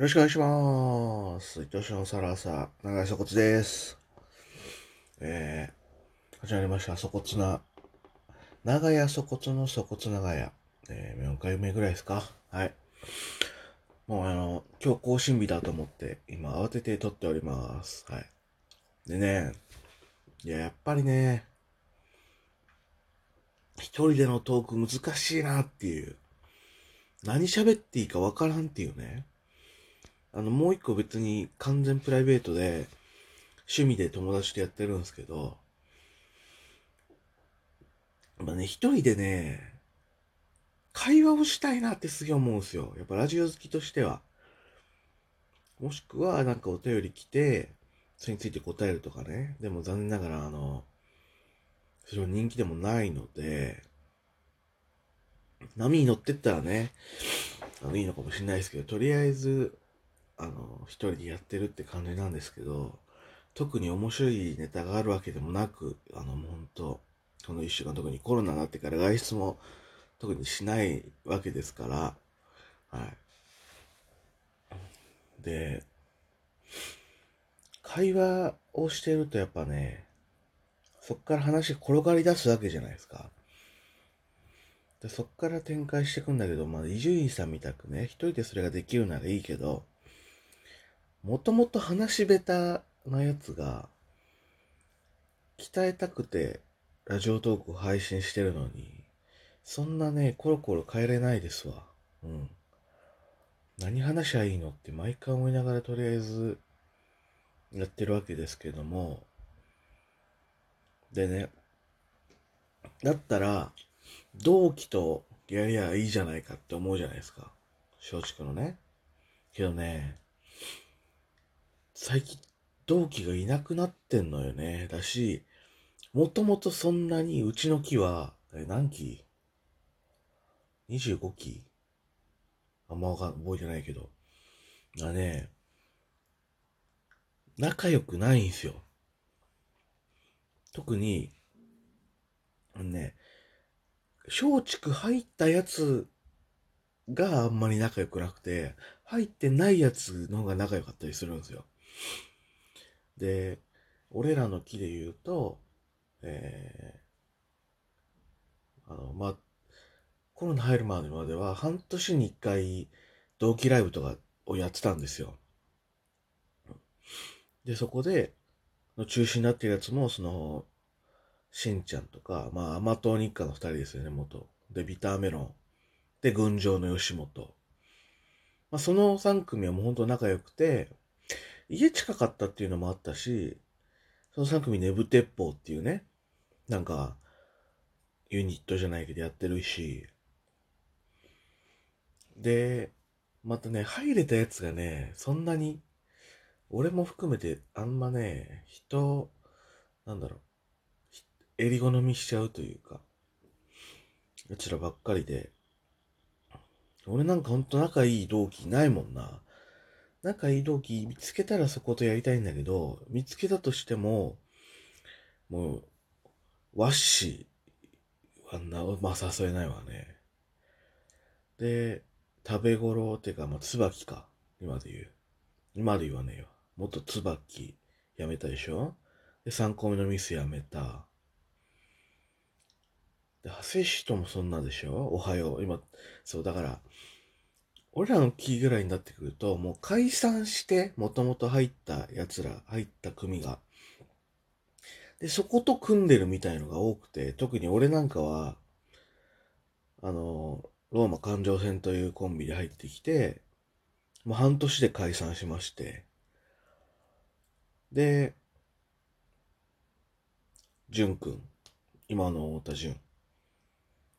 よろしくお願いします。愛しのサラサ、長井そこつです。えー、始まりました、そこつな、長屋そこつのそこつ長屋。えー、4回目ぐらいですか？はい。もうあの、今日更新日だと思って、今慌てて撮っております。はい。でね、いや、やっぱりね、一人でのトーク難しいなっていう。何喋っていいかわからんっていうね。あの、もう一個別に完全プライベートで、趣味で友達とやってるんですけど、まあね、一人でね、会話をしたいなってすげえ思うんですよ。やっぱラジオ好きとしては。もしくは、なんかお便り来て、それについて答えるとかね。でも残念ながら、あの、それは人気でもないので、波に乗ってったらね、あの、いいのかもしれないですけど、とりあえず、あの、一人でやってるって感じなんですけど、特に面白いネタがあるわけでもなく、あの、もうほんと、この一週間特にコロナになってから外出も特にしないわけですから、はい。で、会話をしてるとやっぱね、そっから話転がり出すわけじゃないですか。でそっから展開していくんだけど、まあ、伊集院さんみたくね、一人でそれができるならいいけど、もともと話し下手なやつが、鍛えたくてラジオトークを配信してるのに、そんなね、コロコロ変えれないですわ。うん。何話しゃいいのって毎回思いながらとりあえずやってるわけですけども、でね、だったら、同期とやりゃいいじゃないかって思うじゃないですか。松竹のね。けどね、最近同期がいなくなってんのよね。だし、もともとそんなにうちの木は、え、何期 ?25 期？あんまわかん、覚えてないけど。がね、仲良くないんすよ。特に、あのね、松竹入ったやつがあんまり仲良くなくて、入ってないやつの方が仲良かったりするんですよ。で、俺らの木で言うと、えー、あの、まあ、コロナ入るまでまでは半年に一回同期ライブとかをやってたんですよ。で、そこで、の中心になってるやつも、その、しんちゃんとか、まあ、甘党日課の二人ですよね、元。で、ビターメロン。で、群青の吉本。まあ、その三組はもう本当仲良くて、家近かったっていうのもあったし、その三組ネブ鉄砲っていうね、なんか、ユニットじゃないけどやってるし、で、またね、入れたやつがね、そんなに、俺も含めてあんまね、人、なんだろう、襟好みしちゃうというか、うちらばっかりで、俺なんかほんと仲いい同期ないもんな。仲いい同期見つけたらそことやりたいんだけど、見つけたとしても、もう、ワッシーはな、まあ誘えないわね。で、食べ頃っていうか、まあ、椿か。今で言う。今で言わねえよ。元椿やめたでしょ？で、3個目のミスやめた。で、ハセシともそんなでしょ？おはよう。今、そう、だから、俺らのキーぐらいになってくると、もう解散して、もともと入った奴ら、入った組が。で、そこと組んでるみたいのが多くて、特に俺なんかは、あの、ローマ環状線というコンビで入ってきて、もう半年で解散しまして、で、ジュン君、今の太田ジュン。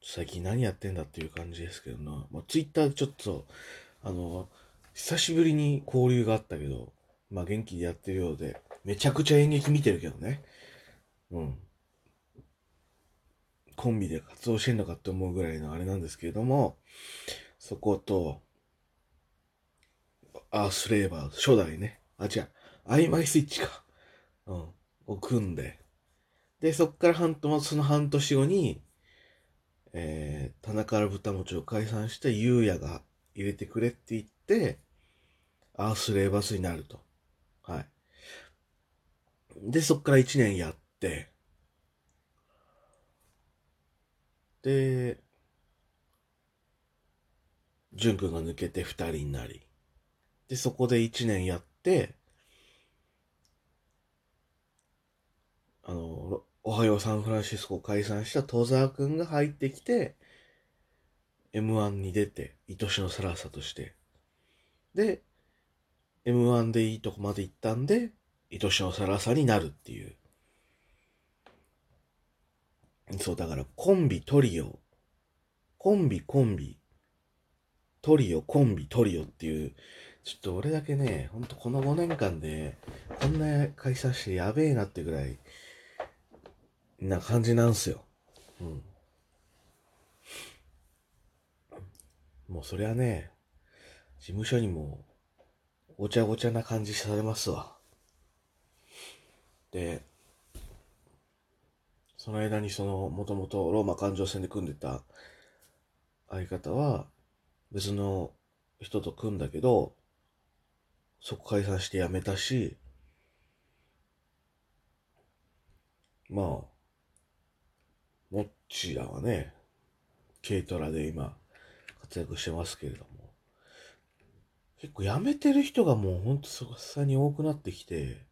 最近何やってんだっていう感じですけどな。まあ、ツイッターでちょっと、あの、久しぶりに交流があったけど、まあ元気でやってるようで、めちゃくちゃ演劇見てるけどね。うん。コンビで活動してんのかって思うぐらいのあれなんですけれども、そこと、アースレーバー、初代ね。あ、違う、アイマイスイッチか。うん。を組んで。で、そっから半、その半年後に、えー、田中ら豚餅を解散して、ゆうやが入れてくれって言って、アースレーバスになると。はい。で、そっから1年やって、で、淳くんが抜けて2人になり、で、そこで1年やって、あの、おはようサンフランシスコを解散した戸沢くんが入ってきて、M1 に出て、愛しのサラサとして。で、M1 でいいとこまで行ったんで、愛しのサラサになるっていう。そう、だからコンビ、トリオ、コンビ、コンビ、トリオ、コンビ、トリオっていう、ちょっと俺だけね、ほんとこの5年間で、こんな解散してやべえなってぐらい、な感じなんすよ。うん。もうそりゃね、事務所にもごちゃごちゃな感じされますわ。で、その間にその、もともとローマ環状線で組んでた相方は別の人と組んだけど、そこ解散して辞めたし、まあ、チーはね、軽トラで今、活躍してますけれども、結構辞めてる人がもうほんとそさに多くなってきて、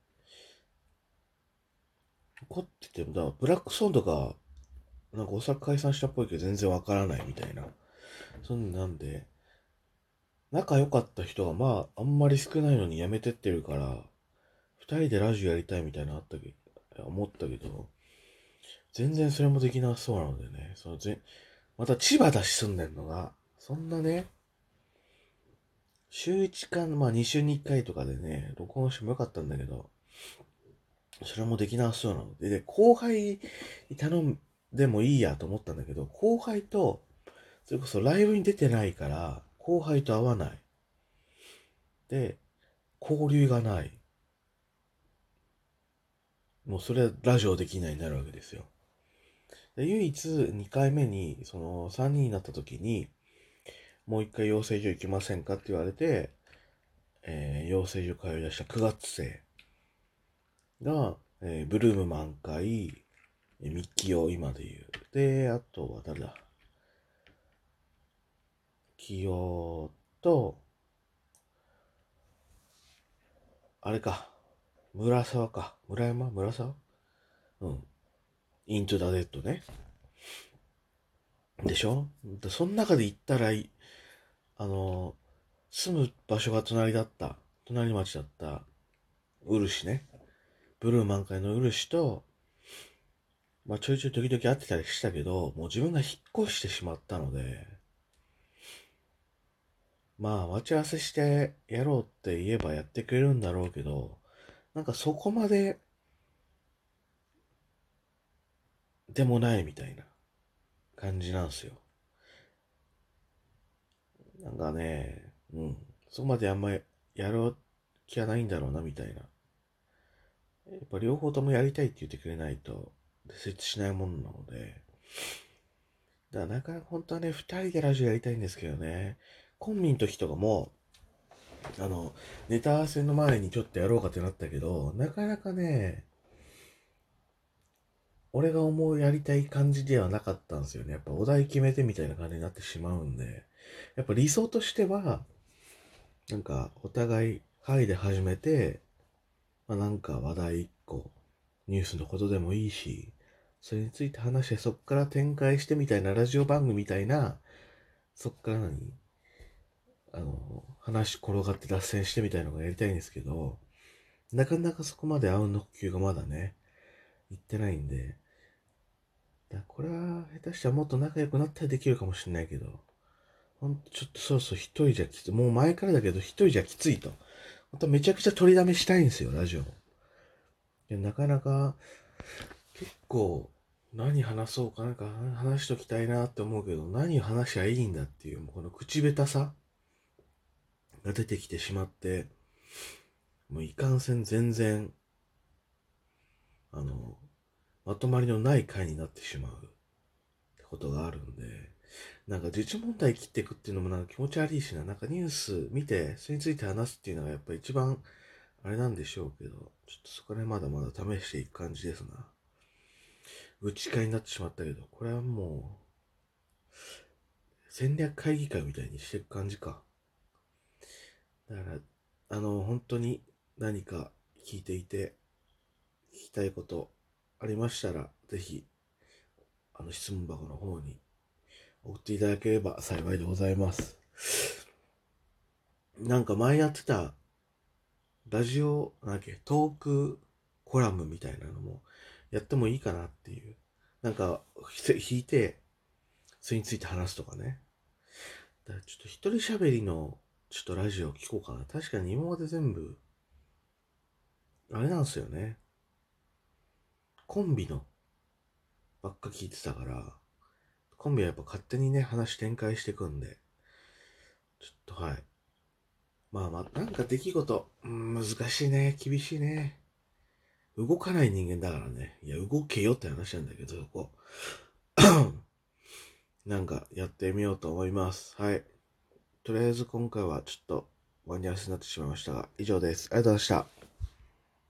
怒ってても、だからブラックソンとか、なんかお酒解散したっぽいけど全然わからないみたいな。そんなんで、仲良かった人がまあ、あんまり少ないのに辞めてってるから、二人でラジオやりたいみたいなあったけど、思ったけど、全然それもできなそうなのでね、そのぜまた千葉だし住んでんのが、そんなね、週1か、まあ2週に1回とかでね、録音してもよかったんだけど、それもできなそうなので、で、後輩に頼んでもいいやと思ったんだけど、後輩と、それこそライブに出てないから、後輩と会わない。で、交流がない。もうそれはラジオできないになるわけですよ。で唯一2回目に、その3人になった時に、もう一回養成所行きませんかって言われて、えー、養成所通い出した9月生が、えー、ブルーム満開、ミッキーを今で言う。で、あとは誰だ？清と、あれか、村沢か。村山？村沢？うん。イントゥダデッドね。でしょ？その中で行ったら、あの、住む場所が隣だった、隣町だった、漆ね。ブルー満開の漆と、まあちょいちょい時々会ってたりしたけど、もう自分が引っ越してしまったので、まあ待ち合わせしてやろうって言えばやってくれるんだろうけど、なんかそこまで、でもないみたいな感じなんですよ。なんかね、うん、そこまであんまりやろう気はないんだろうな、みたいな。やっぱ両方ともやりたいって言ってくれないと、成立しないものなので、だからなかなか本当はね、二人でラジオやりたいんですけどね、コンビの時とかも、あの、ネタ合わせの前にちょっとやろうかってなったけど、なかなかね、俺が思うやりたい感じではなかったんですよね。やっぱお題決めてみたいな感じになってしまうんで。やっぱ理想としては、なんかお互い会で始めて、まあ、なんか話題一個、ニュースのことでもいいし、それについて話してそっから展開してみたいなラジオ番組みたいな、そっから何あの、話転がって脱線してみたいのがやりたいんですけど、なかなかそこまであうんの呼吸がまだね、行ってないんで、だこれは下手したらもっと仲良くなったらできるかもしれないけど、ほんとちょっとそろそろ一人じゃきつい。もう前からだけど一人じゃきついと。ほんとめちゃくちゃ取りだめしたいんですよ、ラジオ。でなかなか、結構、何話そうかなんか話しときたいなって思うけど、何話しゃいいんだっていう、もうこの口下手さが出てきてしまって、もういかんせん全然、あの、まとまりのない回になってしまうってことがあるんで、なんか自治問題切っていくっていうのもなんか気持ち悪いしな。なんかニュース見て、それについて話すっていうのがやっぱ一番、あれなんでしょうけど、ちょっとそこでまだまだ試していく感じですな。内会になってしまったけど、これはもう、戦略会議会みたいにしていく感じか。だから、あの、本当に何か聞いていて、聞きたいことありましたら、ぜひ、あの質問箱の方に送っていただければ幸いでございます。なんか前やってた、ラジオ、なんだっけ、トークコラムみたいなのもやってもいいかなっていう。なんか、弾いて、それについて話すとかね。だからちょっと一人喋りの、ちょっとラジオ聞こうかな。確かに今まで全部、あれなんですよね。コンビのばっか聞いてたから、コンビはやっぱ勝手にね、話展開していくんで、ちょっとはい。まあまあ、なんか出来事、難しいね、厳しいね。動かない人間だからね。いや、動けよって話なんだけど、そこ。なんかやってみようと思います。はい。とりあえず今回はちょっとワニャスになってしまいましたが、以上です。ありがとうございました。